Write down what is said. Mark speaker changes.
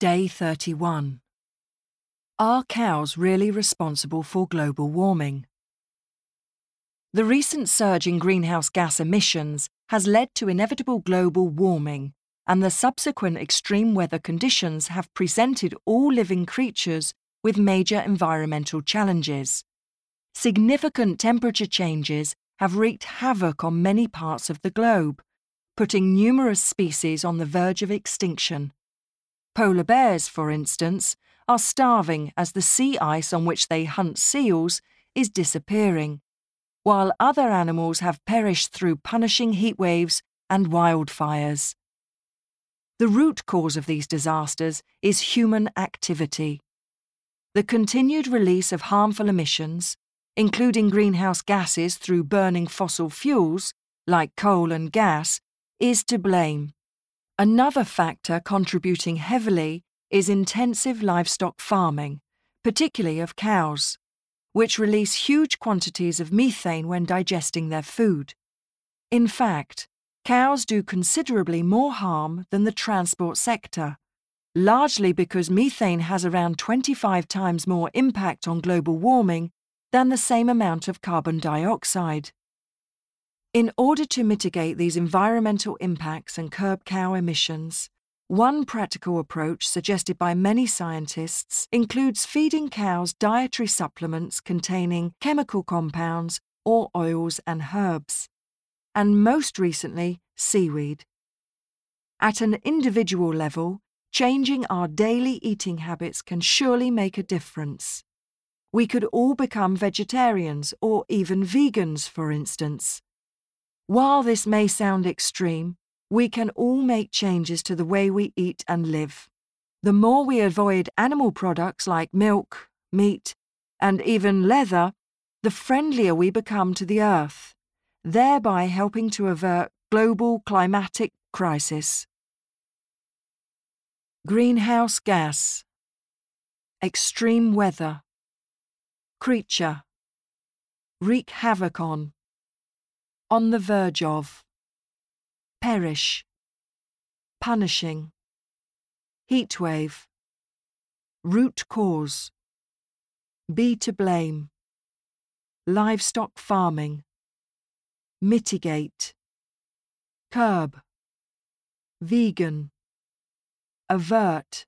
Speaker 1: Day 31. Are cows really responsible for global warming? The recent surge in greenhouse gas emissions has led to inevitable global warming, and the subsequent extreme weather conditions have presented all living creatures with major environmental challenges. Significant temperature changes have wreaked havoc on many parts of the globe, putting numerous species on the verge of extinction. Polar bears, for instance, are starving as the sea ice on which they hunt seals is disappearing, while other animals have perished through punishing heat waves and wildfires. The root cause of these disasters is human activity. The continued release of harmful emissions, including greenhouse gases through burning fossil fuels, like coal and gas, is to blame. Another factor contributing heavily is intensive livestock farming, particularly of cows, which release huge quantities of methane when digesting their food. In fact, cows do considerably more harm than the transport sector, largely because methane has around 25 times more impact on global warming than the same amount of carbon dioxide. In order to mitigate these environmental impacts and curb cow emissions, one practical approach suggested by many scientists includes feeding cows dietary supplements containing chemical compounds or oils and herbs, and most recently, seaweed. At an individual level, changing our daily eating habits can surely make a difference. We could all become vegetarians or even vegans, for instance. While this may sound extreme, we can all make changes to the way we eat and live. The more we avoid animal products like milk, meat, and even leather, the friendlier we become to the earth, thereby helping to avert global climatic crisis. Greenhouse gas, extreme weather, creature, wreak havoc on on the verge of, perish, punishing, heatwave, root cause, be to blame, livestock farming, mitigate, curb, vegan, avert,